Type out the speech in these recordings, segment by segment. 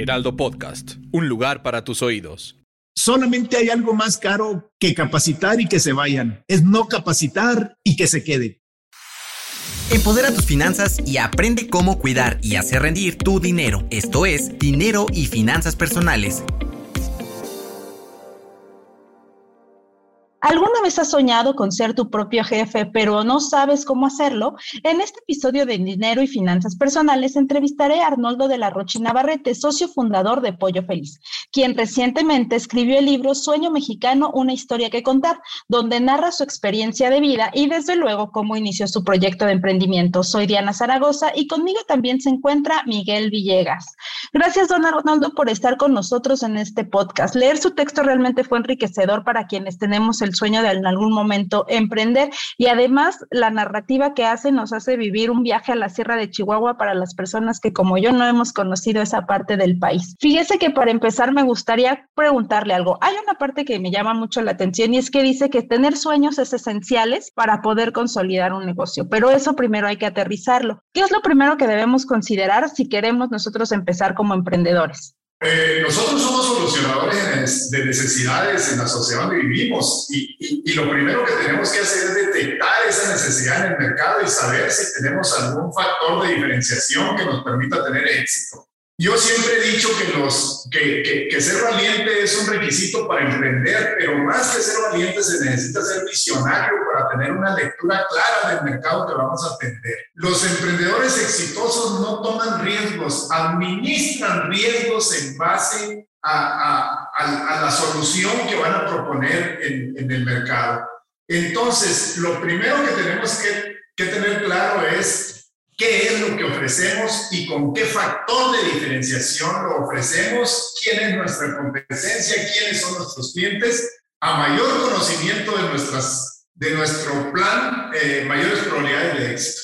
Heraldo Podcast, un lugar para tus oídos. Solamente hay algo más caro que capacitar y que se vayan. Es no capacitar y que se quede. Empodera tus finanzas y aprende cómo cuidar y hacer rendir tu dinero. Esto es Dinero y Finanzas Personales ¿Alguna vez has soñado con ser tu propio jefe, pero no sabes cómo hacerlo? En este episodio de Dinero y Finanzas Personales entrevistaré a Arnoldo de la Rocha Navarrete, socio fundador de Pollo Feliz, quien recientemente escribió el libro Sueño Mexicano, una historia que contar, donde narra su experiencia de vida y desde luego cómo inició su proyecto de emprendimiento. Soy Diana Zaragoza y conmigo también se encuentra Miguel Villegas. Gracias, don Arnoldo, por estar con nosotros en este podcast. Leer su texto realmente fue enriquecedor para quienes tenemos el sueño de en algún momento emprender y además la narrativa que hace nos hace vivir un viaje a la Sierra de Chihuahua para las personas que como yo no hemos conocido esa parte del país. Fíjese que para empezar me gustaría preguntarle algo. Hay una parte que me llama mucho la atención y es que dice que tener sueños es esenciales para poder consolidar un negocio, pero eso primero hay que aterrizarlo. ¿Qué es lo primero que debemos considerar si queremos nosotros empezar como emprendedores? Eh, nosotros somos solucionadores de necesidades en la sociedad donde vivimos y, y, lo primero que tenemos que hacer es detectar esa necesidad en el mercado y saber si tenemos algún factor de diferenciación que nos permita tener éxito. Yo siempre he dicho que, los, que, que, ser valiente es un requisito para emprender, pero más que ser valiente se necesita ser visionario para tener una lectura clara del mercado que vamos a atender. Los emprendedores exitosos no toman riesgos, administran riesgos en base a, a, a la solución que van a proponer en, en, el mercado. Entonces, lo primero que tenemos que, que tener claro es qué es lo que ofrecemos y con qué factor de diferenciación lo ofrecemos, quién es nuestra competencia, quiénes son nuestros clientes. A mayor conocimiento de, nuestras, de nuestro plan, eh, mayores probabilidades de éxito.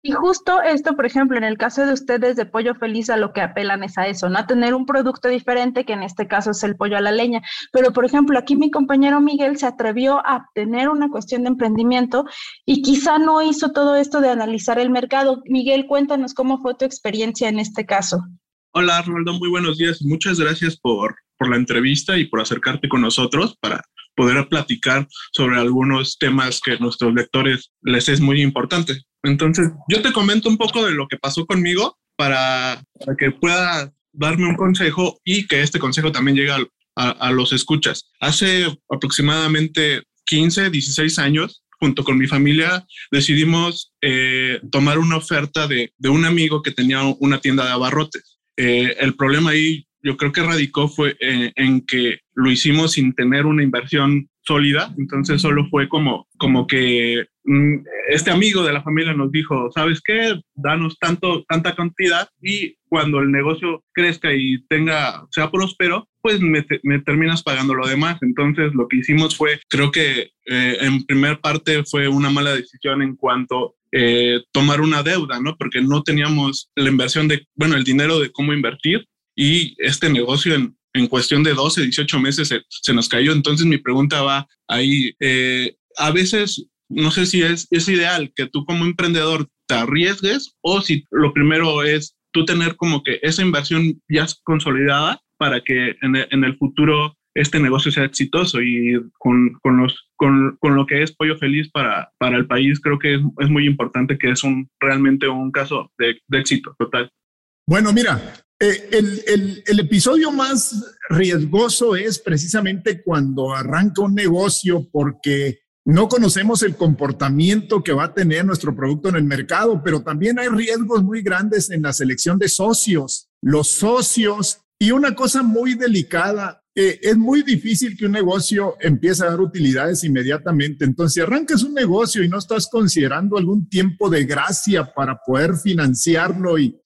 Y justo esto, por ejemplo, en el caso de ustedes de Pollo Feliz, a lo que apelan es a eso, ¿no? A tener un producto diferente, que en este caso es el pollo a la leña. Pero, por ejemplo, aquí mi compañero Miguel se atrevió a tener una cuestión de emprendimiento y quizá no hizo todo esto de analizar el mercado. Miguel, cuéntanos cómo fue tu experiencia en este caso. Hola, Arnoldo, muy buenos días. Muchas gracias por, por la entrevista y por acercarte con nosotros para poder platicar sobre algunos temas que a nuestros lectores les es muy importante. Entonces, yo te comento un poco de lo que pasó conmigo para, que pueda darme un consejo y que este consejo también llegue a, los escuchas. Hace aproximadamente 15, 16 años, junto con mi familia, decidimos eh, tomar una oferta de, un amigo que tenía una tienda de abarrotes. Eh, el problema ahí yo creo que radicó fue eh, en que lo hicimos sin tener una inversión sólida, entonces solo fue como, como que mm, este amigo de la familia nos dijo, ¿sabes qué? Danos tanto, tanta cantidad y cuando el negocio crezca y tenga, sea próspero, pues me, terminas pagando lo demás. Entonces lo que hicimos fue, creo que eh, en primer parte fue una mala decisión en cuanto eh, tomar una deuda, ¿no? Porque no teníamos la inversión de, bueno, el dinero de cómo invertir y este negocio en, en cuestión de 12, 18 meses se, se, nos cayó. Entonces mi pregunta va ahí, eh, a veces no sé si es, es ideal que tú como emprendedor te arriesgues o si lo primero es tú tener como que esa inversión ya consolidada para que en el, en el futuro este negocio sea exitoso y con, con los, con, con, lo que es Pollo Feliz para, para el país, creo que es, es muy importante que es un, realmente un caso de, de éxito total. Bueno, mira, eh, el, el, episodio más riesgoso es precisamente cuando arranca un negocio porque no conocemos el comportamiento que va a tener nuestro producto en el mercado, pero también hay riesgos muy grandes en la selección de socios. Los socios y una cosa muy delicada eh, es muy difícil que un negocio empiece a dar utilidades inmediatamente. Entonces, si arrancas un negocio y no estás considerando algún tiempo de gracia para poder financiarlo y,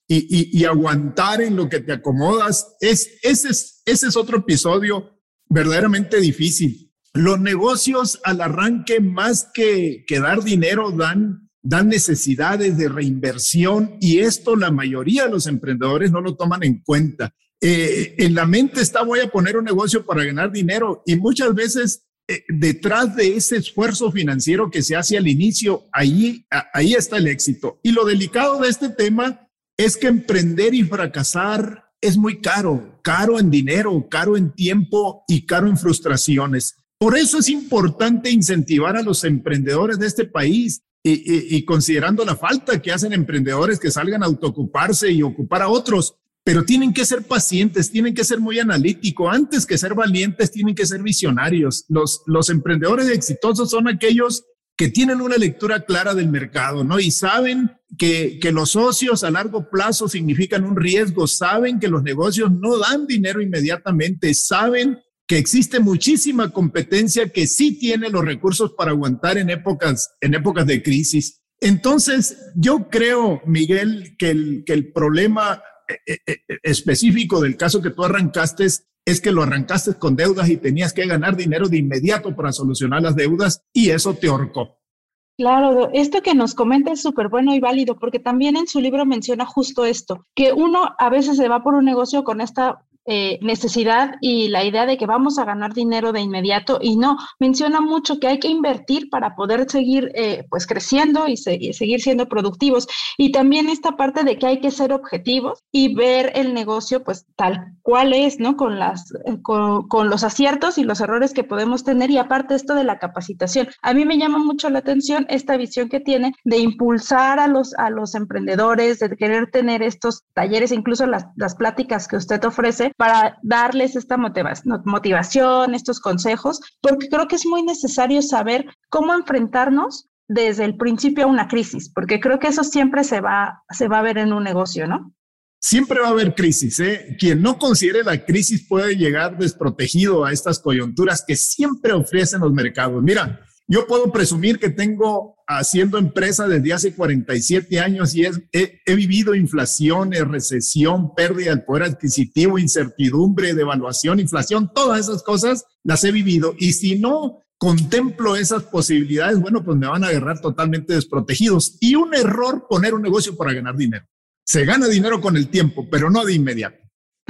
aguantar en lo que te acomodas, es, ese, es, otro episodio verdaderamente difícil. Los negocios al arranque, más que, dar dinero, dan necesidades de reinversión y esto la mayoría de los emprendedores no lo toman en cuenta. Eh, en la mente está voy a poner un negocio para ganar dinero y muchas veces eh, detrás de ese esfuerzo financiero que se hace al inicio, ahí, ahí está el éxito. Y lo delicado de este tema es que emprender y fracasar es muy caro, caro en dinero, caro en tiempo y caro en frustraciones. Por eso es importante incentivar a los emprendedores de este país y, y, considerando la falta que hacen emprendedores que salgan a autoocuparse y ocupar a otros, pero tienen que ser pacientes, tienen que ser muy analíticos. Antes que ser valientes, tienen que ser visionarios. Los, los emprendedores exitosos son aquellos que tienen una lectura clara del mercado, ¿no? Y saben que, que los socios a largo plazo significan un riesgo, saben que los negocios no dan dinero inmediatamente, saben que existe muchísima competencia que sí tiene los recursos para aguantar en épocas, en épocas de crisis. Entonces, yo creo, Miguel, que el, que el problema específico del caso que tú arrancaste es que lo arrancaste con deudas y tenías que ganar dinero de inmediato para solucionar las deudas y eso te ahorcó. Claro, esto que nos comenta es súper bueno y válido porque también en su libro menciona justo esto, que uno a veces se va por un negocio con esta eh, necesidad y la idea de que vamos a ganar dinero de inmediato y no, menciona mucho que hay que invertir para poder seguir eh, pues creciendo y, seguir siendo productivos y también esta parte de que hay que ser objetivos y ver el negocio pues tal cual es, ¿no? Con, las, eh, con, los aciertos y los errores que podemos tener y aparte esto de la capacitación. A mí me llama mucho la atención esta visión que tiene de impulsar a los, a los emprendedores, de querer tener estos talleres, incluso las, las pláticas que usted ofrece para darles esta motivación, estos consejos, porque creo que es muy necesario saber cómo enfrentarnos desde el principio a una crisis, porque creo que eso siempre se va, se va a ver en un negocio, ¿no? Siempre va a haber crisis. ¿eh? Quien no considere la crisis puede llegar desprotegido a estas coyunturas que siempre ofrecen los mercados. Mira, yo puedo presumir que tengo haciendo empresa desde hace 47 años y he, vivido inflaciones, recesión, pérdida del poder adquisitivo, incertidumbre, devaluación, inflación, todas esas cosas las he vivido. Y si no contemplo esas posibilidades, bueno, pues me van a agarrar totalmente desprotegidos. Y un error poner un negocio para ganar dinero. Se gana dinero con el tiempo, pero no de inmediato.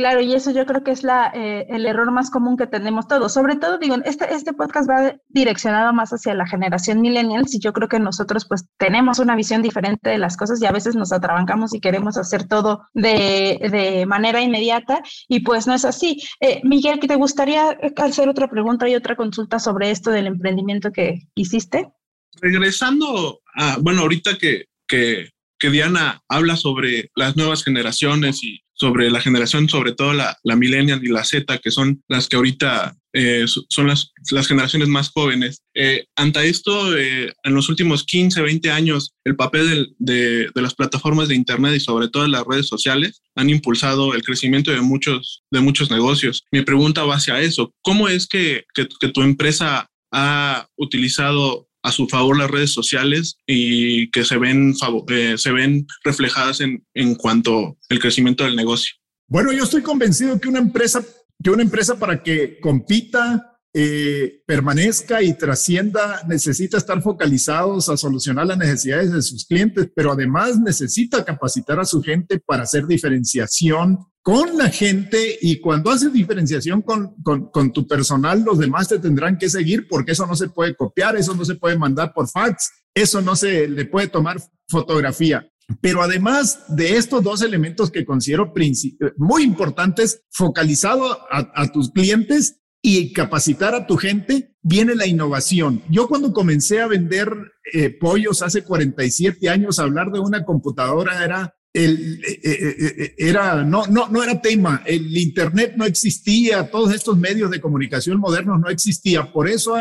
Claro, y eso yo creo que es la, eh, el error más común que tenemos todos. Sobre todo, digo, este, este podcast va direccionado más hacia la generación millennials y yo creo que nosotros pues tenemos una visión diferente de las cosas y a veces nos atrabancamos y queremos hacer todo de, de manera inmediata y pues no es así. Eh, Miguel, ¿te gustaría hacer otra pregunta y otra consulta sobre esto del emprendimiento que hiciste? Regresando a, bueno, ahorita que, que, que Diana habla sobre las nuevas generaciones y sobre la generación, sobre todo la, la millennial y la Z, que son las que ahorita eh, son las, las, generaciones más jóvenes. Eh, ante esto, eh, en los últimos 15, 20 años, el papel de, de, las plataformas de Internet y sobre todo las redes sociales han impulsado el crecimiento de muchos, de muchos negocios. Mi pregunta va hacia eso. ¿Cómo es que, que, que tu empresa ha utilizado a su favor las redes sociales y que se ven, eh, se ven reflejadas en, en cuanto al crecimiento del negocio. Bueno, yo estoy convencido que una empresa, que una empresa para que compita, eh, permanezca y trascienda, necesita estar focalizados a solucionar las necesidades de sus clientes, pero además necesita capacitar a su gente para hacer diferenciación con la gente y cuando haces diferenciación con, con, tu personal, los demás te tendrán que seguir porque eso no se puede copiar, eso no se puede mandar por fax, eso no se le puede tomar fotografía. Pero además de estos dos elementos que considero muy importantes, focalizado a, tus clientes y capacitar a tu gente, viene la innovación. Yo cuando comencé a vender eh, pollos hace 47 años, hablar de una computadora eh, eh, era, no, no, no era tema, el Internet no existía, todos estos medios de comunicación modernos no existían, por eso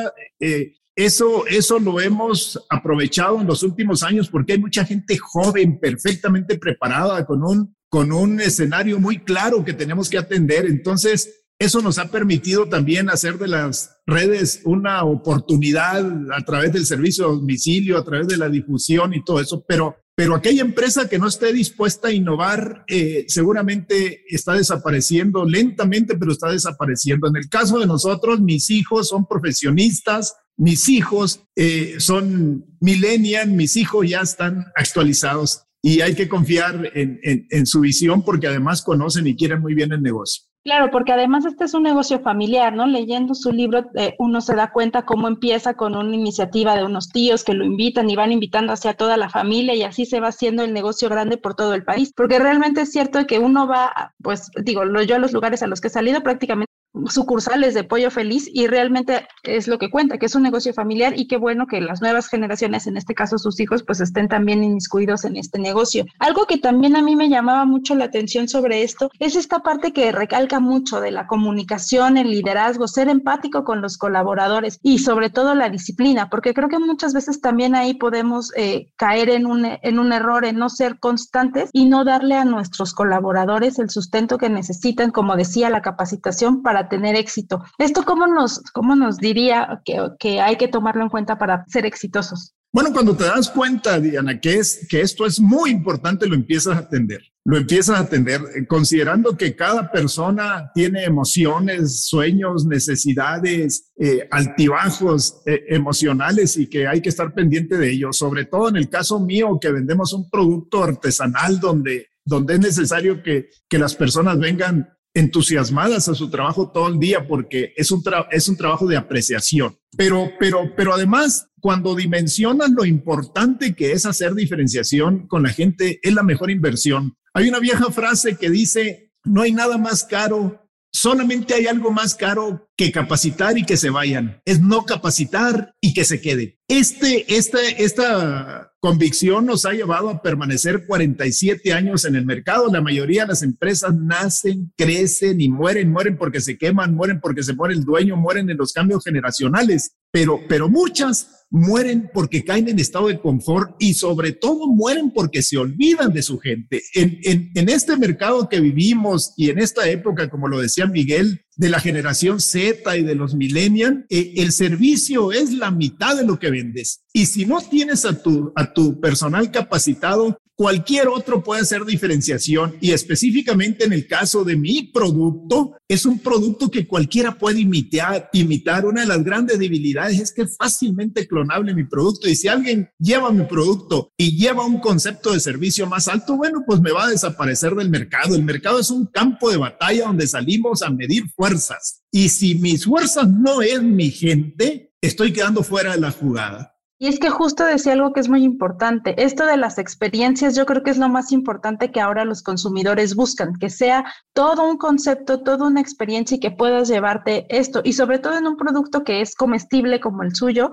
eso, eso lo hemos aprovechado en los últimos años porque hay mucha gente joven, perfectamente preparada, con un, con un escenario muy claro que tenemos que atender. Entonces, Eso nos ha permitido también hacer de las redes una oportunidad a través del servicio de domicilio, a través de la difusión y todo eso, pero pero aquella empresa que no esté dispuesta a innovar eh, seguramente está desapareciendo lentamente, pero está desapareciendo. En el caso de nosotros, mis hijos son profesionistas, mis hijos eh, son millennial, mis hijos ya están actualizados y hay que confiar en su visión porque además conocen y quieren muy bien el negocio. Claro, porque además este es un negocio familiar, ¿no? Leyendo su libro, eh, uno se da cuenta cómo empieza con una iniciativa de unos tíos que lo invitan y van invitando hacia toda la familia y así se va haciendo el negocio grande por todo el país. Porque realmente es cierto que uno va, pues digo, yo a los lugares a los que he salido prácticamente sucursales de Pollo Feliz y realmente es lo que cuenta, que es un negocio familiar y qué bueno que las nuevas generaciones, en este caso sus hijos, pues estén también inmiscuidos en este negocio. Algo que también a mí me llamaba mucho la atención sobre esto es esta parte que recalca mucho de la comunicación, el liderazgo, ser empático con los colaboradores y sobre todo la disciplina, porque creo que muchas veces también ahí podemos eh, caer en un, en un error, en no ser constantes y no darle a nuestros colaboradores el sustento que necesitan, como decía, la capacitación para tener éxito. ¿Esto cómo nos, cómo nos diría que, que hay que tomarlo en cuenta para ser exitosos? Bueno, cuando te das cuenta, Diana, que, es, que esto es muy importante, lo empiezas a atender. Lo empiezas a atender eh, considerando que cada persona tiene emociones, sueños, necesidades, eh, altibajos eh, emocionales y que hay que estar pendiente de ellos. Sobre todo en el caso mío, que vendemos un producto artesanal donde, donde es necesario que, que las personas vengan entusiasmadas a su trabajo todo el día porque es un, es un trabajo de apreciación. Pero, pero, pero además, cuando dimensionas lo importante que es hacer diferenciación con la gente, es la mejor inversión. Hay una vieja frase que dice, no hay nada más caro, solamente hay algo más caro que capacitar y que se vayan. Es no capacitar y que se quede. Este, este, esta convicción nos ha llevado a permanecer 47 años en el mercado. La mayoría de las empresas nacen, crecen y mueren, mueren porque se queman, mueren porque se muere el dueño, mueren en los cambios generacionales, pero, pero muchas mueren porque caen en estado de confort y sobre todo mueren porque se olvidan de su gente. En, en, este mercado que vivimos y en esta época, como lo decía Miguel, de la generación Z y de los millennials, eh, el servicio es la mitad de lo que vendes. Y si no tienes a tu, a tu personal capacitado, cualquier otro puede hacer diferenciación y específicamente en el caso de mi producto, es un producto que cualquiera puede imitar, imitar. Una de las grandes debilidades es que es fácilmente clonable mi producto y si alguien lleva mi producto y lleva un concepto de servicio más alto, bueno, pues me va a desaparecer del mercado. El mercado es un campo de batalla donde salimos a medir fuerzas y si mis fuerzas no es mi gente, estoy quedando fuera de la jugada. Y es que justo decía algo que es muy importante. Esto de las experiencias yo creo que es lo más importante que ahora los consumidores buscan, que sea todo un concepto, toda una experiencia y que puedas llevarte esto. Y sobre todo en un producto que es comestible como el suyo,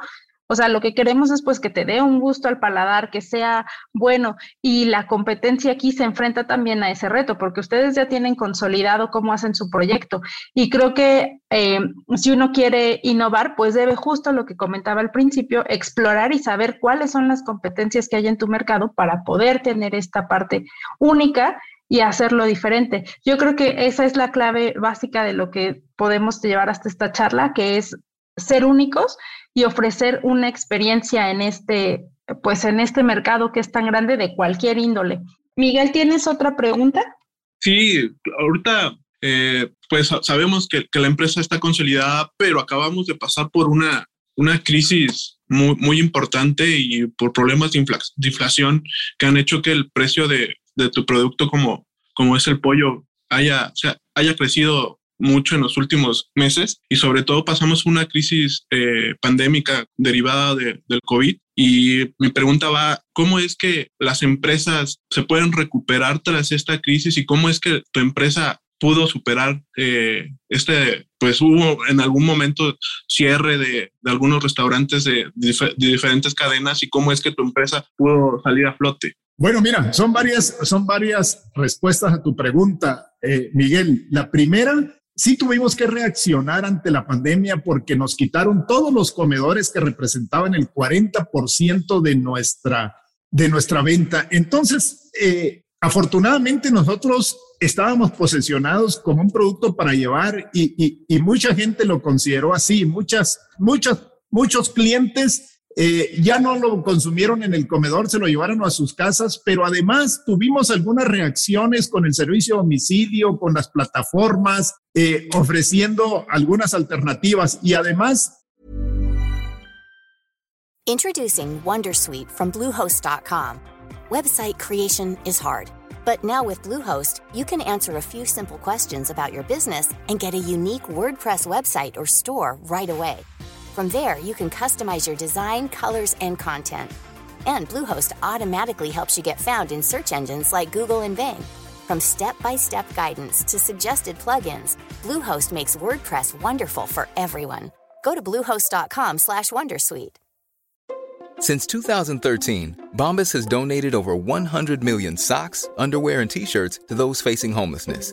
o sea, lo que queremos es pues que te dé un gusto al paladar, que sea bueno y la competencia aquí se enfrenta también a ese reto porque ustedes ya tienen consolidado cómo hacen su proyecto y creo que eh, si uno quiere innovar, pues debe justo lo que comentaba al principio, explorar y saber cuáles son las competencias que hay en tu mercado para poder tener esta parte única y hacerlo diferente. Yo creo que esa es la clave básica de lo que podemos llevar hasta esta charla, que es ser únicos y ofrecer una experiencia en este, pues en este mercado que es tan grande de cualquier índole. Miguel, ¿tienes otra pregunta? Sí, ahorita eh, pues sabemos que, que, la empresa está consolidada, pero acabamos de pasar por una, una crisis muy, muy importante y por problemas de, inflación que han hecho que el precio de, de tu producto como, como es el pollo haya, o sea, haya crecido mucho en los últimos meses y sobre todo pasamos una crisis eh, pandémica derivada del COVID y mi pregunta va, ¿cómo es que las empresas se pueden recuperar tras esta crisis y cómo es que tu empresa pudo superar eh, este, pues hubo en algún momento cierre de, de algunos restaurantes de, de, diferentes cadenas y cómo es que tu empresa pudo salir a flote? Bueno, mira, son varias, son varias respuestas a tu pregunta, eh, Miguel. La primera sí tuvimos que reaccionar ante la pandemia porque nos quitaron todos los comedores que representaban el 40% de nuestra, de nuestra venta. Entonces, eh, Afortunadamente nosotros estábamos posesionados como un producto para llevar y, mucha gente lo consideró así. Muchas, muchas, muchos clientes eh, ya no lo consumieron en el comedor, se lo llevaron a sus casas, pero además tuvimos algunas reacciones con el servicio de domicilio, con las plataformas, eh, ofreciendo algunas alternativas y además Introducing Wondersuite from Bluehost.com. Website creation is hard, but now with Bluehost, you can answer a few simple questions about your business and get a unique WordPress website or store right away. From there, you can customize your design, colors, and content. And Bluehost automatically helps you get found in search engines like Google and Bing. From step-by-step guidance to suggested plugins, Bluehost makes WordPress wonderful for everyone. Go to bluehost.com/wondersuite. Since 2013, Bombas has donated over 100 million socks, underwear, and t-shirts to those facing homelessness.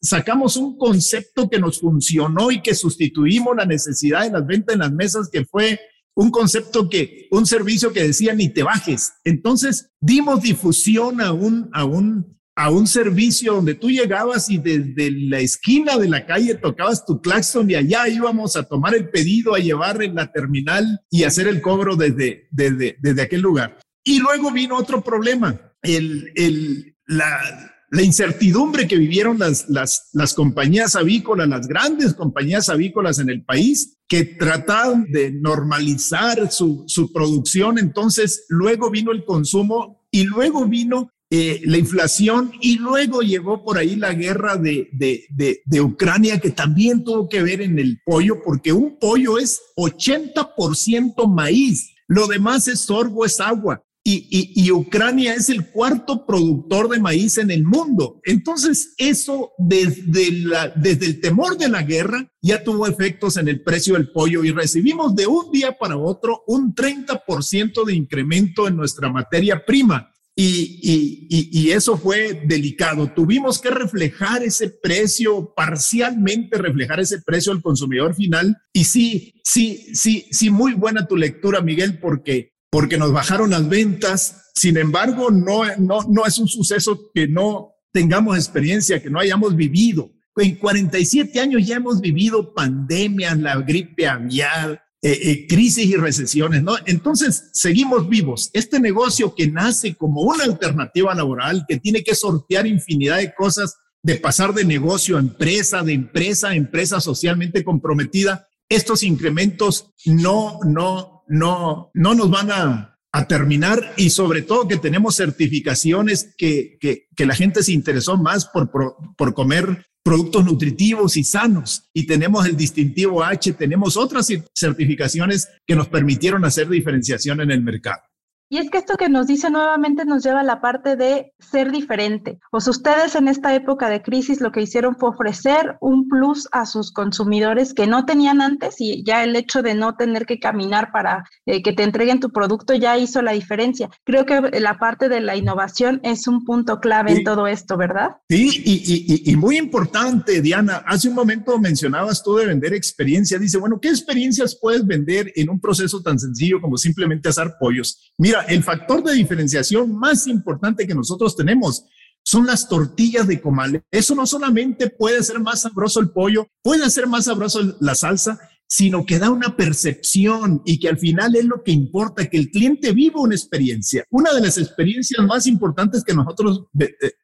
Sacamos un concepto que nos funcionó y que sustituimos la necesidad de las ventas en las mesas, que fue un concepto que, un servicio que decía ni te bajes. Entonces dimos difusión a un, a un, a un servicio donde tú llegabas y desde la esquina de la calle tocabas tu claxon y allá íbamos a tomar el pedido, a llevar en la terminal y hacer el cobro desde, desde, desde aquel lugar. Y luego vino otro problema, el, el, la, la incertidumbre que vivieron las, las, las compañías avícolas, las grandes compañías avícolas en el país, que trataron de normalizar su, su producción. Entonces, luego vino el consumo y luego vino eh, la inflación y luego llegó por ahí la guerra de, de, de, de, Ucrania que también tuvo que ver en el pollo, porque un pollo es 80% maíz, lo demás es sorgo, es agua y, Ucrania es el cuarto productor de maíz en el mundo. Entonces, eso desde, el temor de la guerra ya tuvo efectos en el precio del pollo y recibimos de un día para otro un 30% de incremento en nuestra materia prima. Y, eso fue delicado. Tuvimos que reflejar ese precio, parcialmente reflejar ese precio al consumidor final. Y sí, sí, sí, sí, muy buena tu lectura, Miguel, porque porque nos bajaron las ventas. Sin embargo, no, no, no es un suceso que no tengamos experiencia, que no hayamos vivido. En 47 años ya hemos vivido pandemias, la gripe aviar, eh, eh, crisis y recesiones, ¿no? Entonces, seguimos vivos. Este negocio que nace como una alternativa laboral, que tiene que sortear infinidad de cosas, de pasar de negocio a empresa, de empresa a empresa socialmente comprometida, estos incrementos no, no, no, no nos van a, terminar y sobre todo que tenemos certificaciones que, que, la gente se interesó más por, por, comer productos nutritivos y sanos. Y tenemos el distintivo H, tenemos otras certificaciones que nos permitieron hacer diferenciación en el mercado. Y es que esto que nos dice nuevamente nos lleva a la parte de ser diferente. Sea, ustedes en esta época de crisis lo que hicieron fue ofrecer un plus a sus consumidores que no tenían antes y ya el hecho de no tener que caminar para eh, que te entreguen tu producto ya hizo la diferencia. Creo que la parte de la innovación es un punto clave en todo esto, ¿verdad? Sí, y, y, muy importante, Diana. Hace un momento mencionabas tú de vender experiencia. Dice, bueno, ¿qué experiencias puedes vender en un proceso tan sencillo como simplemente asar pollos? Mira, el factor de diferenciación más importante que nosotros tenemos son las tortillas de comal. Eso no solamente puede ser más sabroso el pollo, puede ser más sabroso la salsa, sino que da una percepción y que al final es lo que importa, que el cliente viva una experiencia. Una de las experiencias más importantes que nosotros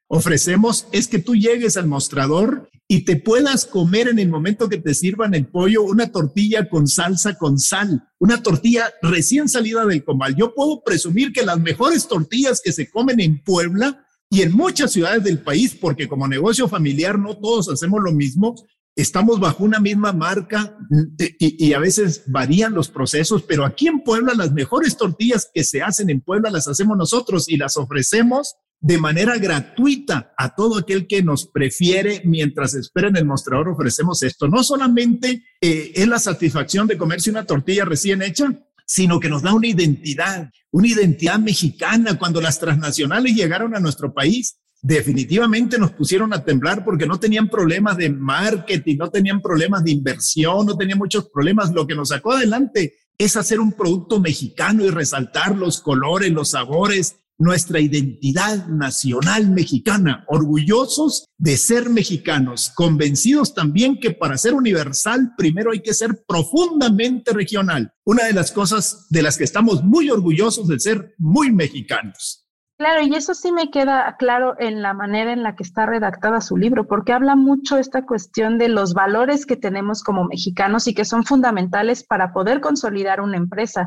ofrecemos es que tú llegues al mostrador y te puedas comer en el momento que te sirvan el pollo una tortilla con salsa con sal, una tortilla recién salida del comal. Yo puedo presumir que las mejores tortillas que se comen en Puebla y en muchas ciudades del país, porque como negocio familiar no todos hacemos lo mismo, estamos bajo una misma marca y, a veces varían los procesos, pero aquí en Puebla las mejores tortillas que se hacen en Puebla las hacemos nosotros y las ofrecemos de manera gratuita a todo aquel que nos prefiere mientras espera en el mostrador ofrecemos esto. No solamente eh, es la satisfacción de comerse una tortilla recién hecha, sino que nos da una identidad, una identidad mexicana. Cuando las transnacionales llegaron a nuestro país, definitivamente nos pusieron a temblar porque no tenían problemas de marketing, no tenían problemas de inversión, no tenían muchos problemas. Lo que nos sacó adelante es hacer un producto mexicano y resaltar los colores, los sabores, nuestra identidad nacional mexicana, orgullosos de ser mexicanos, convencidos también que para ser universal primero hay que ser profundamente regional. Una de las cosas de las que estamos muy orgullosos de ser muy mexicanos. Claro, y eso sí me queda claro en la manera en la que está redactada su libro, porque habla mucho esta cuestión de los valores que tenemos como mexicanos y que son fundamentales para poder consolidar una empresa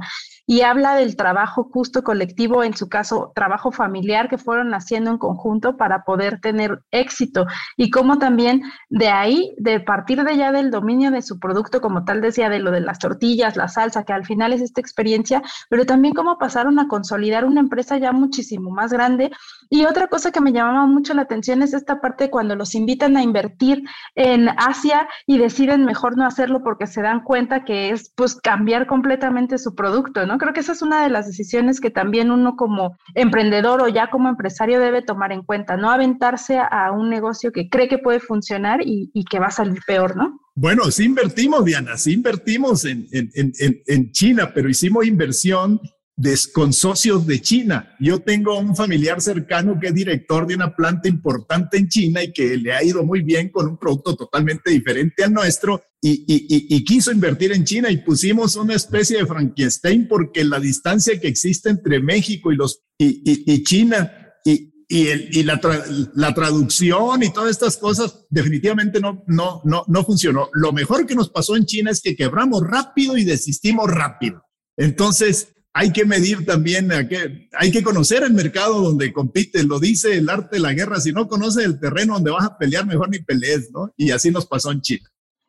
y habla del trabajo justo colectivo, en su caso, trabajo familiar que fueron haciendo en conjunto para poder tener éxito y cómo también de ahí, de partir de ya del dominio de su producto, como tal decía, de lo de las tortillas, la salsa, que al final es esta experiencia, pero también cómo pasaron a consolidar una empresa ya muchísimo más grande. Y otra cosa que me llamaba mucho la atención es esta parte cuando los invitan a invertir en Asia y deciden mejor no hacerlo porque se dan cuenta que es pues cambiar completamente su producto, ¿no? Creo que esa es una de las decisiones que también uno como emprendedor o ya como empresario debe tomar en cuenta, no aventarse a un negocio que cree que puede funcionar y, que va a salir peor, ¿no? Bueno, sí invertimos, Diana, sí invertimos en, en, en, en China, pero hicimos inversión con socios de China. Yo tengo un familiar cercano que es director de una planta importante en China y que le ha ido muy bien con un producto totalmente diferente al nuestro y, y, quiso invertir en China y pusimos una especie de Frankenstein porque la distancia que existe entre México y, los, y, China y, y, la, la, traducción y todas estas cosas definitivamente no, no, no, no funcionó. Lo mejor que nos pasó en China es que quebramos rápido y desistimos rápido. Entonces, hay que medir también, hay que conocer el mercado donde compite, lo dice el arte de la guerra, si no conoces el terreno donde vas a pelear, mejor ni pelees, ¿no? Y así nos pasó en China.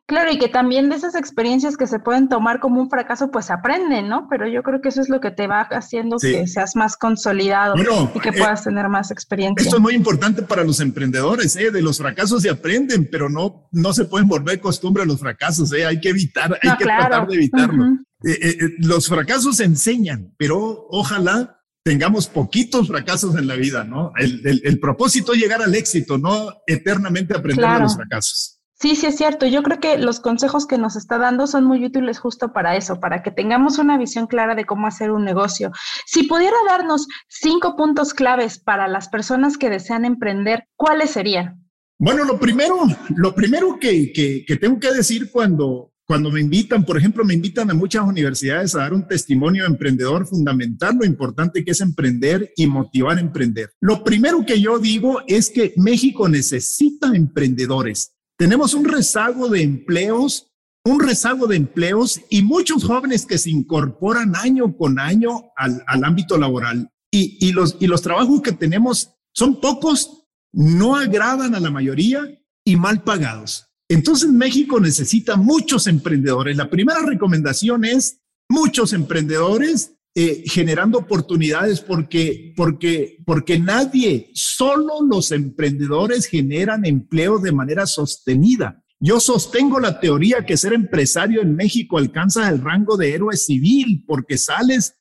Claro, y que también de esas experiencias que se pueden tomar como un fracaso, pues aprenden, ¿no? Pero yo creo que eso es lo que te va haciendo que seas más consolidado y que eh, puedas tener más experiencia. Esto es muy importante para los emprendedores, ¿eh? De los fracasos se aprenden, pero no, no se pueden volver costumbre los fracasos, ¿eh? Hay que evitar, hay que tratar de evitarlo. Eh, eh, eh, los fracasos enseñan, pero ojalá tengamos poquitos fracasos en la vida, ¿no? El, propósito es llegar al éxito, no eternamente aprender de los fracasos. Sí, sí es cierto. Yo creo que los consejos que nos está dando son muy útiles justo para eso, para que tengamos una visión clara de cómo hacer un negocio. Si pudiera darnos cinco puntos claves para las personas que desean emprender, ¿cuáles serían? Bueno, lo primero, lo primero que, que tengo que decir cuando, cuando me invitan, por ejemplo, me invitan a muchas universidades a dar un testimonio emprendedor fundamental, lo importante que es emprender y motivar a emprender. Lo primero que yo digo es que México necesita emprendedores. Tenemos un rezago de empleos, un rezago de empleos y muchos jóvenes que se incorporan año con año al, ámbito laboral. Y, y, los, y los trabajos que tenemos son pocos, no agradan a la mayoría y mal pagados. Entonces México necesita muchos emprendedores. La primera recomendación es muchos emprendedores eh, generando oportunidades porque, porque, porque nadie, solo los emprendedores generan empleo de manera sostenida. Yo sostengo la teoría que ser empresario en México alcanza el rango de héroe civil porque sales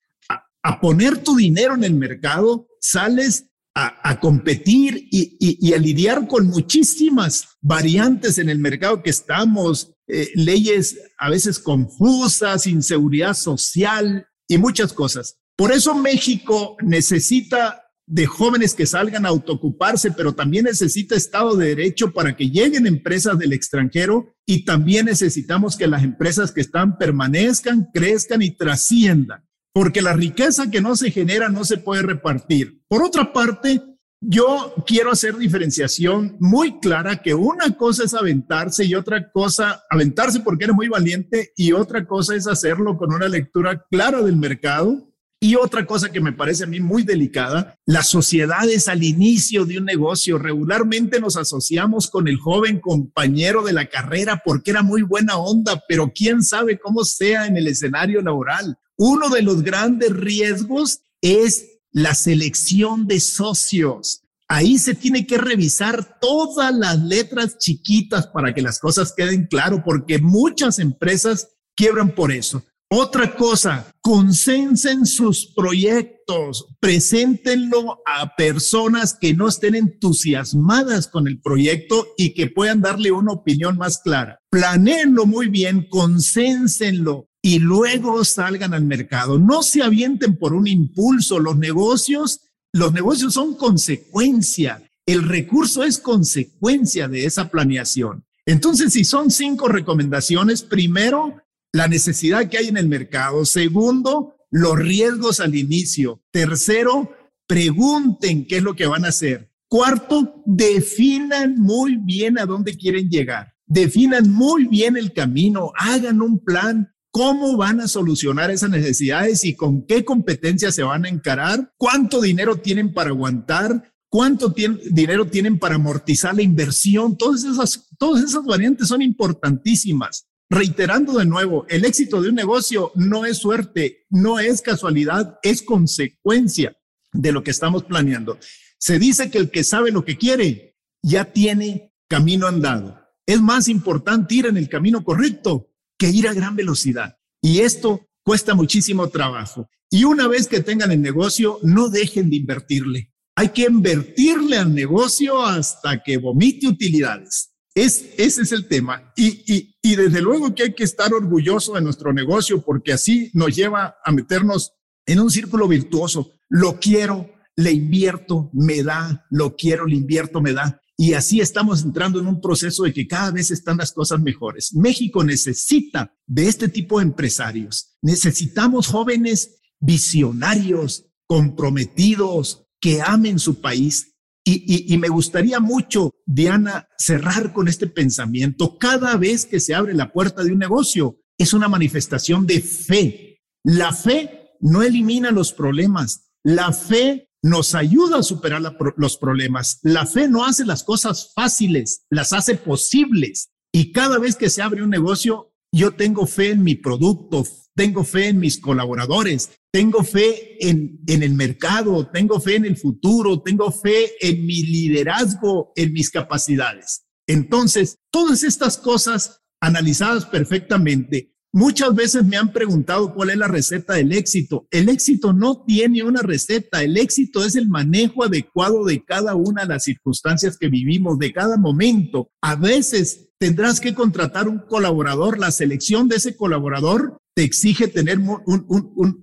a poner tu dinero en el mercado, sales a, competir y, a lidiar con muchísimas variantes en el mercado que estamos, eh, leyes a veces confusas, inseguridad social y muchas cosas. Por eso México necesita de jóvenes que salgan a autoocuparse, pero también necesita Estado de Derecho para que lleguen empresas del extranjero y también necesitamos que las empresas que están permanezcan, crezcan y trasciendan porque la riqueza que no se genera no se puede repartir. Por otra parte, yo quiero hacer diferenciación muy clara que una cosa es aventarse y otra cosa, aventarse porque eres muy valiente y otra cosa es hacerlo con una lectura clara del mercado. Y otra cosa que me parece a mí muy delicada, las sociedades al inicio de un negocio regularmente nos asociamos con el joven compañero de la carrera porque era muy buena onda, pero quién sabe cómo sea en el escenario laboral. Uno de los grandes riesgos es la selección de socios. Ahí se tiene que revisar todas las letras chiquitas para que las cosas queden claro, porque muchas empresas quiebran por eso. Otra cosa, consensen sus proyectos, preséntenlo a personas que no estén entusiasmadas con el proyecto y que puedan darle una opinión más clara. Planeenlo muy bien, consénsenlo y luego salgan al mercado. No se avienten por un impulso. Los negocios, los negocios son consecuencia. El recurso es consecuencia de esa planeación. Entonces, si son cinco recomendaciones, primero, la necesidad que hay en el mercado. Segundo, los riesgos al inicio. Tercero, pregunten qué es lo que van a hacer. Cuarto, definan muy bien a dónde quieren llegar. Definan muy bien el camino, hagan un plan, cómo van a solucionar esas necesidades y con qué competencias se van a encarar, cuánto dinero tienen para aguantar, cuánto dinero tienen para amortizar la inversión. Todas esas, variantes son importantísimas. Reiterando de nuevo, el éxito de un negocio no es suerte, no es casualidad, es consecuencia de lo que estamos planeando. Se dice que el que sabe lo que quiere ya tiene camino andado. Es más importante ir en el camino correcto que ir a gran velocidad. Y esto cuesta muchísimo trabajo. Y una vez que tengan el negocio, no dejen de invertirle. Hay que invertirle al negocio hasta que vomite utilidades. Es, ese es el tema. Y, y, desde luego que hay que estar orgulloso de nuestro negocio porque así nos lleva a meternos en un círculo virtuoso. Lo quiero, le invierto, me da, lo quiero, le invierto, me da. Y así estamos entrando en un proceso de que cada vez están las cosas mejores. México necesita de este tipo de empresarios. Necesitamos jóvenes visionarios, comprometidos, que amen su país y, me gustaría mucho, Diana, cerrar con este pensamiento. Cada vez que se abre la puerta de un negocio, es una manifestación de fe. La fe no elimina los problemas. La fe nos ayuda a superar los problemas. La fe no hace las cosas fáciles, las hace posibles. Y cada vez que se abre un negocio, yo tengo fe en mi producto, tengo fe en mis colaboradores, tengo fe en, en el mercado, tengo fe en el futuro, tengo fe en mi liderazgo, en mis capacidades. Entonces, todas estas cosas analizadas perfectamente, muchas veces me han preguntado cuál es la receta del éxito. El éxito no tiene una receta, el éxito es el manejo adecuado de cada una de las circunstancias que vivimos, de cada momento. A veces tendrás que contratar un colaborador, la selección de ese colaborador te exige tener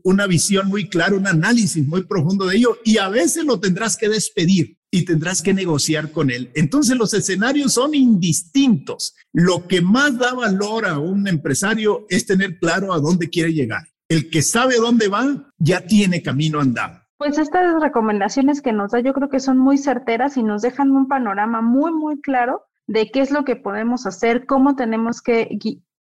una visión muy clara, un análisis muy profundo de ello y a veces lo tendrás que despedir y tendrás que negociar con él. Entonces los escenarios son indistintos. Lo que más da valor a un empresario es tener claro a dónde quiere llegar. El que sabe dónde va ya tiene camino andado. Pues estas recomendaciones que nos da yo creo que son muy certeras y nos dejan un panorama muy, muy claro de qué es lo que podemos hacer, cómo tenemos que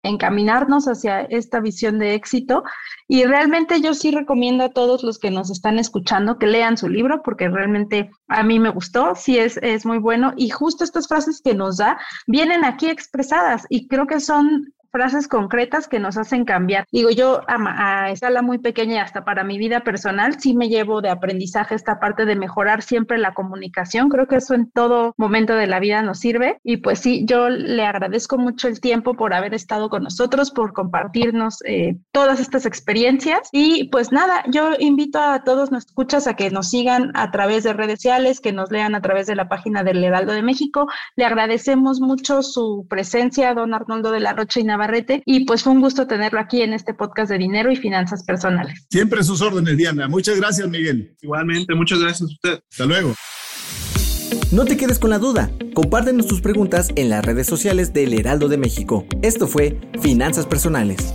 encaminarnos hacia esta visión de éxito. Y realmente yo sí recomiendo a todos los que nos están escuchando que lean su libro porque realmente a mí me gustó, sí es, es muy bueno. Y justo estas frases que nos da vienen aquí expresadas y creo que son frases concretas que nos hacen cambiar. Digo, yo a, a escala muy pequeña y hasta para mi vida personal, sí me llevo de aprendizaje esta parte de mejorar siempre la comunicación. Creo que eso en todo momento de la vida nos sirve. Y pues sí, yo le agradezco mucho el tiempo por haber estado con nosotros, por compartirnos eh, todas estas experiencias. Y pues nada, yo invito a todos nos escuchas a que nos sigan a través de redes sociales, que nos lean a través de la página del Heraldo de México. Le agradecemos mucho su presencia, don Arnoldo de la Rocha y Navarrete, y pues fue un gusto tenerlo aquí en este podcast de dinero y finanzas personales. Siempre sus órdenes, Diana. Muchas gracias, Miguel. Igualmente, muchas gracias a usted. Hasta luego. No te quedes con la duda. Compártenos tus preguntas en las redes sociales del Heraldo de México. Esto fue Finanzas Personales.